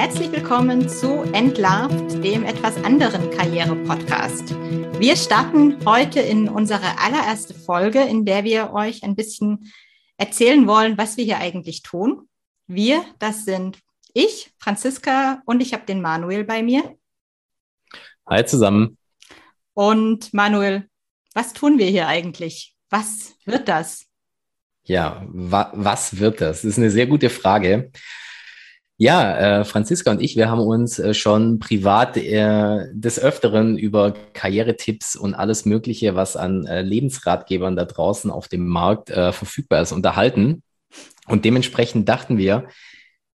Herzlich willkommen zu Entlarvt, dem etwas anderen Karriere-Podcast. Wir starten heute in unsere allererste Folge, in der wir euch ein bisschen erzählen wollen, was wir hier eigentlich tun. Wir, das sind ich, Franziska, und ich habe den Manuel bei mir. Hi zusammen. Und Manuel, was tun wir hier eigentlich? Was wird das? Ja, wa was wird das? Das ist eine sehr gute Frage. Ja, äh, Franziska und ich, wir haben uns äh, schon privat äh, des Öfteren über Karrieretipps und alles Mögliche, was an äh, Lebensratgebern da draußen auf dem Markt äh, verfügbar ist, unterhalten. Und dementsprechend dachten wir,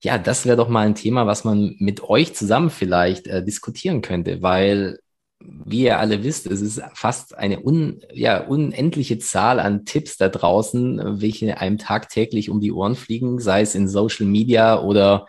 ja, das wäre doch mal ein Thema, was man mit euch zusammen vielleicht äh, diskutieren könnte, weil, wie ihr alle wisst, es ist fast eine un, ja, unendliche Zahl an Tipps da draußen, welche einem tagtäglich um die Ohren fliegen, sei es in Social Media oder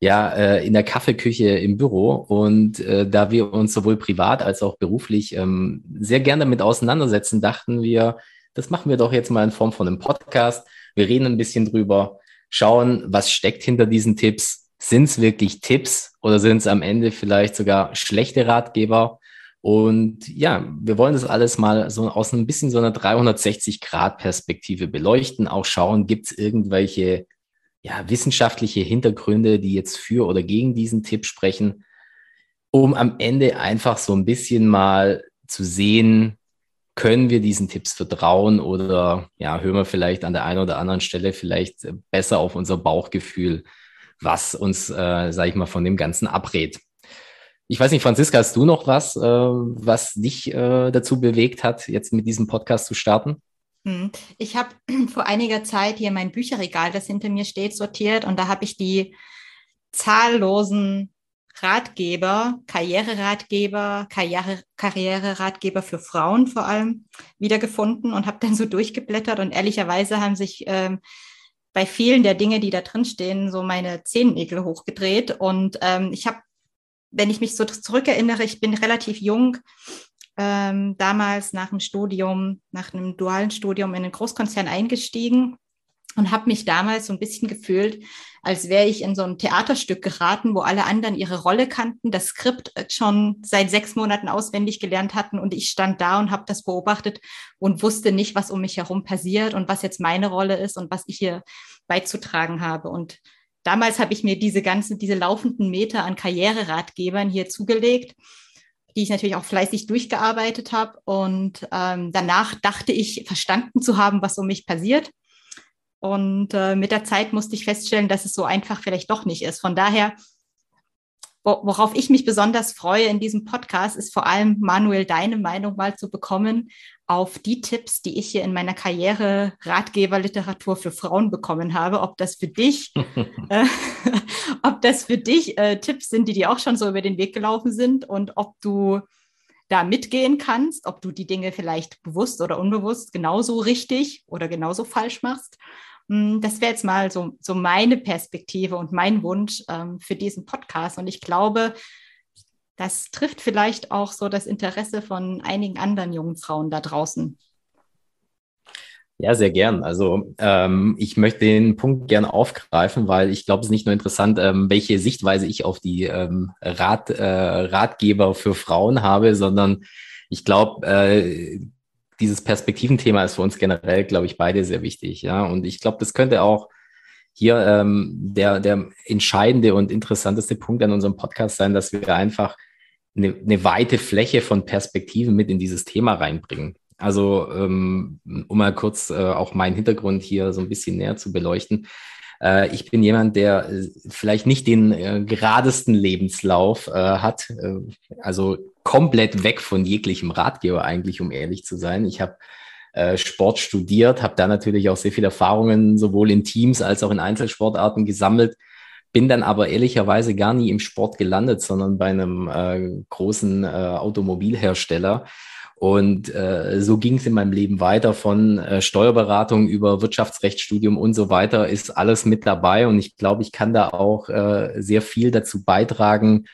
ja, äh, in der Kaffeeküche im Büro. Und äh, da wir uns sowohl privat als auch beruflich ähm, sehr gerne damit auseinandersetzen, dachten wir, das machen wir doch jetzt mal in Form von einem Podcast. Wir reden ein bisschen drüber, schauen, was steckt hinter diesen Tipps. Sind es wirklich Tipps oder sind es am Ende vielleicht sogar schlechte Ratgeber? Und ja, wir wollen das alles mal so aus ein bisschen so einer 360-Grad-Perspektive beleuchten, auch schauen, gibt es irgendwelche ja, wissenschaftliche Hintergründe, die jetzt für oder gegen diesen Tipp sprechen, um am Ende einfach so ein bisschen mal zu sehen, können wir diesen Tipps vertrauen oder ja, hören wir vielleicht an der einen oder anderen Stelle vielleicht besser auf unser Bauchgefühl, was uns, äh, sage ich mal, von dem Ganzen abrät. Ich weiß nicht, Franziska, hast du noch was, äh, was dich äh, dazu bewegt hat, jetzt mit diesem Podcast zu starten? Hm. Ich habe vor einiger Zeit hier mein Bücherregal, das hinter mir steht, sortiert und da habe ich die zahllosen Ratgeber, Karriereratgeber, Karriere, Karriereratgeber für Frauen vor allem wiedergefunden und habe dann so durchgeblättert und ehrlicherweise haben sich ähm, bei vielen der Dinge, die da drin stehen, so meine Zehennägel hochgedreht und ähm, ich habe, wenn ich mich so zurückerinnere, ich bin relativ jung ähm, damals nach dem Studium, nach einem dualen Studium in einen Großkonzern eingestiegen und habe mich damals so ein bisschen gefühlt, als wäre ich in so ein Theaterstück geraten, wo alle anderen ihre Rolle kannten, das Skript schon seit sechs Monaten auswendig gelernt hatten und ich stand da und habe das beobachtet und wusste nicht, was um mich herum passiert und was jetzt meine Rolle ist und was ich hier beizutragen habe. Und damals habe ich mir diese ganzen, diese laufenden Meter an Karriereratgebern hier zugelegt die ich natürlich auch fleißig durchgearbeitet habe. Und ähm, danach dachte ich, verstanden zu haben, was um mich passiert. Und äh, mit der Zeit musste ich feststellen, dass es so einfach vielleicht doch nicht ist. Von daher worauf ich mich besonders freue in diesem Podcast, ist vor allem, Manuel, deine Meinung mal zu bekommen auf die Tipps, die ich hier in meiner Karriere Ratgeberliteratur für Frauen bekommen habe. Ob das für dich, äh, ob das für dich äh, Tipps sind, die dir auch schon so über den Weg gelaufen sind und ob du da mitgehen kannst, ob du die Dinge vielleicht bewusst oder unbewusst genauso richtig oder genauso falsch machst. Hm, das wäre jetzt mal so, so meine Perspektive und mein Wunsch ähm, für diesen Podcast. Und ich glaube, das trifft vielleicht auch so das Interesse von einigen anderen jungen Frauen da draußen. Ja, sehr gern. Also ähm, ich möchte den Punkt gerne aufgreifen, weil ich glaube, es ist nicht nur interessant, ähm, welche Sichtweise ich auf die ähm, Rat, äh, Ratgeber für Frauen habe, sondern ich glaube, äh, dieses Perspektiventhema ist für uns generell, glaube ich, beide sehr wichtig. Ja, und ich glaube, das könnte auch hier ähm, der, der entscheidende und interessanteste Punkt an unserem Podcast sein, dass wir einfach eine, eine weite Fläche von Perspektiven mit in dieses Thema reinbringen. Also, ähm, um mal kurz äh, auch meinen Hintergrund hier so ein bisschen näher zu beleuchten. Äh, ich bin jemand, der äh, vielleicht nicht den äh, geradesten Lebenslauf äh, hat. Äh, also komplett weg von jeglichem Ratgeber eigentlich, um ehrlich zu sein. Ich habe äh, Sport studiert, habe da natürlich auch sehr viele Erfahrungen sowohl in Teams als auch in Einzelsportarten gesammelt, bin dann aber ehrlicherweise gar nie im Sport gelandet, sondern bei einem äh, großen äh, Automobilhersteller. Und äh, so ging es in meinem Leben weiter von äh, Steuerberatung über Wirtschaftsrechtsstudium und so weiter, ist alles mit dabei. Und ich glaube, ich kann da auch äh, sehr viel dazu beitragen,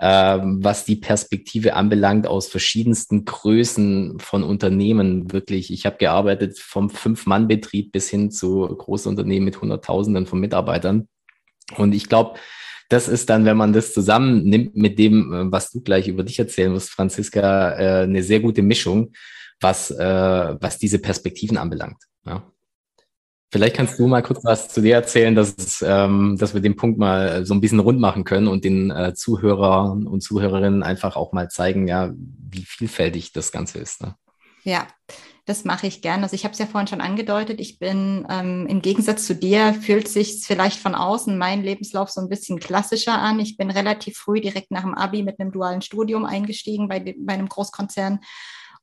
ähm, was die Perspektive anbelangt, aus verschiedensten Größen von Unternehmen wirklich. Ich habe gearbeitet vom Fünf-Mann-Betrieb bis hin zu Großunternehmen mit Hunderttausenden von Mitarbeitern. Und ich glaube, das ist dann, wenn man das zusammennimmt mit dem, äh, was du gleich über dich erzählen musst, Franziska, äh, eine sehr gute Mischung, was, äh, was diese Perspektiven anbelangt. Ja. Vielleicht kannst du mal kurz was zu dir erzählen, dass, ähm, dass wir den Punkt mal so ein bisschen rund machen können und den äh, Zuhörern und Zuhörerinnen einfach auch mal zeigen, ja, wie vielfältig das Ganze ist. Ne? Ja, das mache ich gern. Also ich habe es ja vorhin schon angedeutet. Ich bin ähm, im Gegensatz zu dir fühlt sich vielleicht von außen mein Lebenslauf so ein bisschen klassischer an. Ich bin relativ früh direkt nach dem Abi mit einem dualen Studium eingestiegen bei, bei einem Großkonzern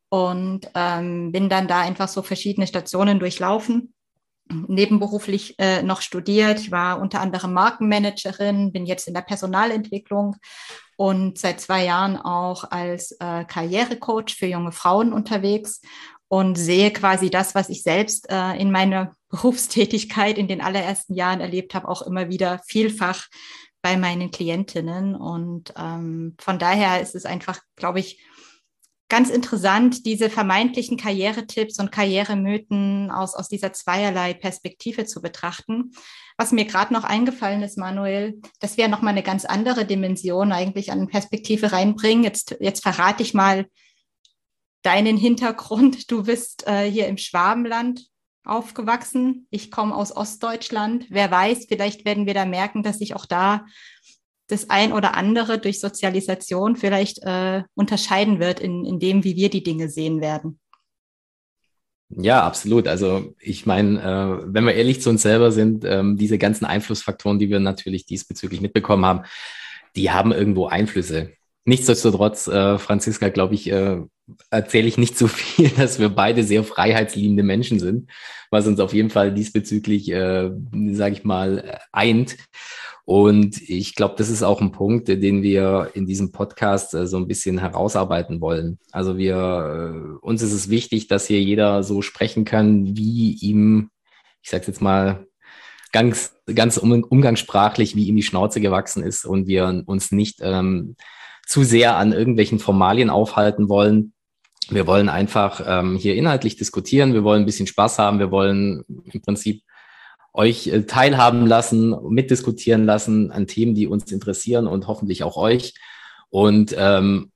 und ähm, bin dann da einfach so verschiedene Stationen durchlaufen nebenberuflich äh, noch studiert. Ich war unter anderem Markenmanagerin, bin jetzt in der Personalentwicklung und seit zwei Jahren auch als äh, Karrierecoach für junge Frauen unterwegs und sehe quasi das, was ich selbst äh, in meiner Berufstätigkeit in den allerersten Jahren erlebt habe, auch immer wieder vielfach bei meinen Klientinnen. Und ähm, von daher ist es einfach, glaube ich, ganz interessant, diese vermeintlichen Karrieretipps und Karrieremythen aus, aus dieser zweierlei Perspektive zu betrachten. Was mir gerade noch eingefallen ist, Manuel, dass wir nochmal eine ganz andere Dimension eigentlich an Perspektive reinbringen. Jetzt, jetzt verrate ich mal deinen Hintergrund. Du bist äh, hier im Schwabenland aufgewachsen. Ich komme aus Ostdeutschland. Wer weiß, vielleicht werden wir da merken, dass sich auch da das ein oder andere durch Sozialisation vielleicht äh, unterscheiden wird in, in dem, wie wir die Dinge sehen werden. Ja, absolut. Also ich meine, äh, wenn wir ehrlich zu uns selber sind, ähm, diese ganzen Einflussfaktoren, die wir natürlich diesbezüglich mitbekommen haben, die haben irgendwo Einflüsse. Nichtsdestotrotz, äh, Franziska, glaube ich, äh, erzähle ich nicht so viel, dass wir beide sehr freiheitsliebende Menschen sind, was uns auf jeden Fall diesbezüglich, äh, sage ich mal, eint. Und ich glaube, das ist auch ein Punkt, den wir in diesem Podcast äh, so ein bisschen herausarbeiten wollen. Also wir, äh, uns ist es wichtig, dass hier jeder so sprechen kann, wie ihm, ich sage jetzt mal, ganz, ganz umgangssprachlich, wie ihm die Schnauze gewachsen ist und wir uns nicht ähm, zu sehr an irgendwelchen Formalien aufhalten wollen. Wir wollen einfach ähm, hier inhaltlich diskutieren, wir wollen ein bisschen Spaß haben, wir wollen im Prinzip euch äh, teilhaben lassen, mitdiskutieren lassen an Themen, die uns interessieren und hoffentlich auch euch. Und ähm,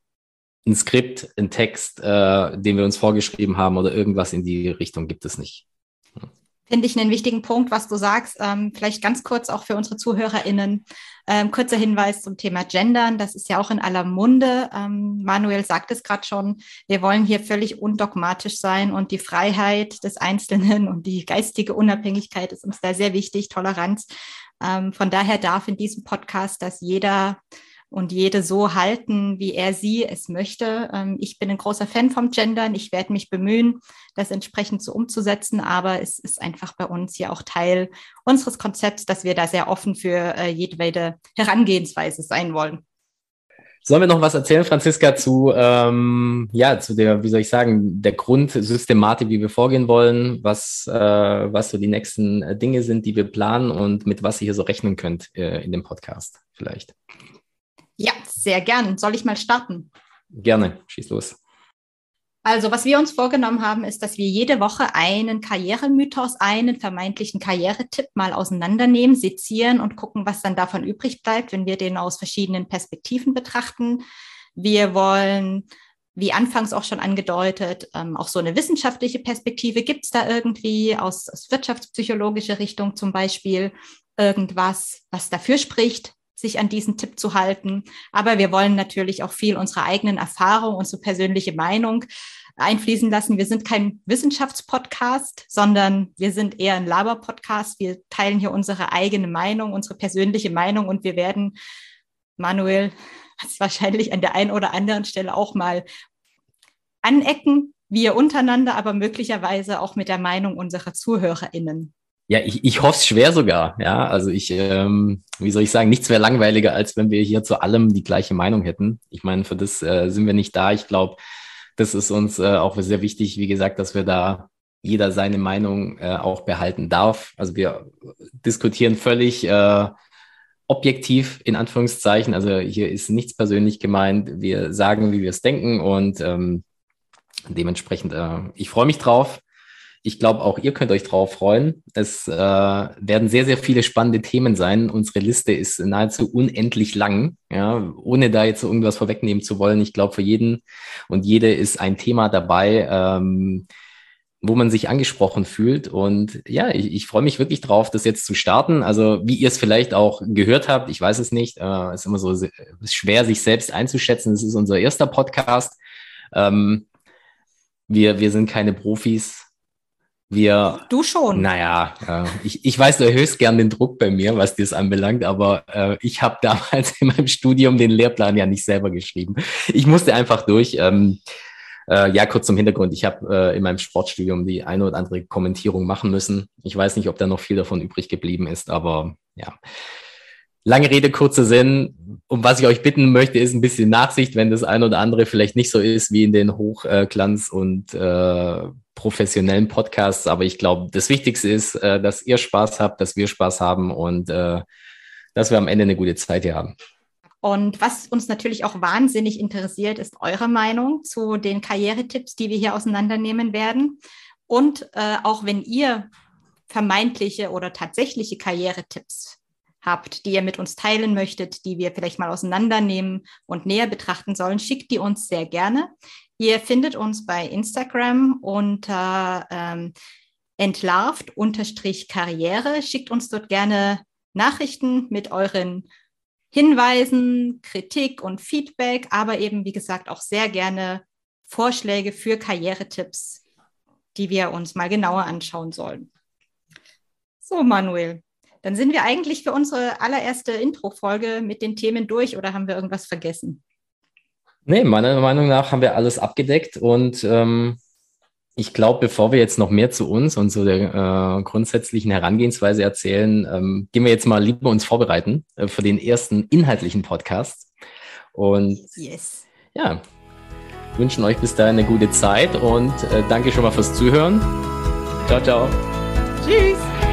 ein Skript, ein Text, äh, den wir uns vorgeschrieben haben oder irgendwas in die Richtung gibt es nicht finde ich einen wichtigen Punkt, was du sagst. Ähm, vielleicht ganz kurz auch für unsere ZuhörerInnen. Ähm, kurzer Hinweis zum Thema Gendern. Das ist ja auch in aller Munde. Ähm, Manuel sagt es gerade schon. Wir wollen hier völlig undogmatisch sein und die Freiheit des Einzelnen und die geistige Unabhängigkeit ist uns da sehr wichtig, Toleranz. Ähm, von daher darf in diesem Podcast, dass jeder und jede so halten, wie er sie es möchte. Ähm, ich bin ein großer Fan vom Gendern. Ich werde mich bemühen, das entsprechend so umzusetzen. Aber es ist einfach bei uns ja auch Teil unseres Konzepts, dass wir da sehr offen für äh, jedwede Herangehensweise sein wollen. Sollen wir noch was erzählen, Franziska, zu, ähm, ja, zu der, wie soll ich sagen, der Grundsystematik, wie wir vorgehen wollen, was, äh, was so die nächsten äh, Dinge sind, die wir planen und mit was ihr hier so rechnen könnt äh, in dem Podcast vielleicht? Ja, sehr gern. Soll ich mal starten? Gerne, schieß los. Also, was wir uns vorgenommen haben, ist, dass wir jede Woche einen Karrieremythos, einen vermeintlichen Karrieretipp mal auseinandernehmen, sezieren und gucken, was dann davon übrig bleibt, wenn wir den aus verschiedenen Perspektiven betrachten. Wir wollen, wie anfangs auch schon angedeutet, ähm, auch so eine wissenschaftliche Perspektive. Gibt es da irgendwie aus, aus wirtschaftspsychologischer Richtung zum Beispiel irgendwas, was dafür spricht, sich an diesen Tipp zu halten. Aber wir wollen natürlich auch viel unserer eigenen Erfahrung, unsere persönliche Meinung einfließen lassen. Wir sind kein Wissenschaftspodcast, sondern wir sind eher ein Laber-Podcast. Wir teilen hier unsere eigene Meinung, unsere persönliche Meinung und wir werden, Manuel, wahrscheinlich an der einen oder anderen Stelle auch mal anecken, wir untereinander, aber möglicherweise auch mit der Meinung unserer ZuhörerInnen. Ja, ich, ich hoffe es schwer sogar. Ja, also ich, ähm, wie soll ich sagen, nichts wäre langweiliger, als wenn wir hier zu allem die gleiche Meinung hätten. Ich meine, für das äh, sind wir nicht da. Ich glaube, das ist uns äh, auch sehr wichtig, wie gesagt, dass wir da jeder seine Meinung äh, auch behalten darf. Also wir diskutieren völlig äh, objektiv in Anführungszeichen. Also hier ist nichts persönlich gemeint. Wir sagen, wie wir es denken und ähm, dementsprechend, äh, ich freue mich drauf. Ich glaube, auch ihr könnt euch drauf freuen. Es äh, werden sehr, sehr viele spannende Themen sein. Unsere Liste ist nahezu unendlich lang, ja, ohne da jetzt irgendwas vorwegnehmen zu wollen. Ich glaube, für jeden und jede ist ein Thema dabei, ähm, wo man sich angesprochen fühlt. Und ja, ich, ich freue mich wirklich drauf, das jetzt zu starten. Also wie ihr es vielleicht auch gehört habt, ich weiß es nicht, äh, ist immer so ist schwer, sich selbst einzuschätzen. Es ist unser erster Podcast. Ähm, wir, wir sind keine Profis. Wir, du schon. Naja, äh, ich, ich weiß, du erhöhst gern den Druck bei mir, was das anbelangt, aber äh, ich habe damals in meinem Studium den Lehrplan ja nicht selber geschrieben. Ich musste einfach durch. Ähm, äh, ja, kurz zum Hintergrund. Ich habe äh, in meinem Sportstudium die eine oder andere Kommentierung machen müssen. Ich weiß nicht, ob da noch viel davon übrig geblieben ist, aber ja. Lange Rede, kurzer Sinn. Um was ich euch bitten möchte, ist ein bisschen Nachsicht, wenn das eine oder andere vielleicht nicht so ist wie in den Hochglanz- und äh, professionellen Podcasts. Aber ich glaube, das Wichtigste ist, äh, dass ihr Spaß habt, dass wir Spaß haben und äh, dass wir am Ende eine gute Zeit hier haben. Und was uns natürlich auch wahnsinnig interessiert, ist eure Meinung zu den Karrieretipps, die wir hier auseinandernehmen werden. Und äh, auch wenn ihr vermeintliche oder tatsächliche Karrieretipps habt, die ihr mit uns teilen möchtet, die wir vielleicht mal auseinandernehmen und näher betrachten sollen, schickt die uns sehr gerne. Ihr findet uns bei Instagram unter ähm, entlarvt-karriere. Schickt uns dort gerne Nachrichten mit euren Hinweisen, Kritik und Feedback, aber eben, wie gesagt, auch sehr gerne Vorschläge für Karrieretipps, die wir uns mal genauer anschauen sollen. So, Manuel, dann sind wir eigentlich für unsere allererste Intro-Folge mit den Themen durch oder haben wir irgendwas vergessen? Nee, meiner Meinung nach haben wir alles abgedeckt und ähm, ich glaube, bevor wir jetzt noch mehr zu uns und zu der äh, grundsätzlichen Herangehensweise erzählen, ähm, gehen wir jetzt mal lieber uns vorbereiten äh, für den ersten inhaltlichen Podcast. Und yes. ja, wünschen euch bis dahin eine gute Zeit und äh, danke schon mal fürs Zuhören. Ciao, ciao. Tschüss.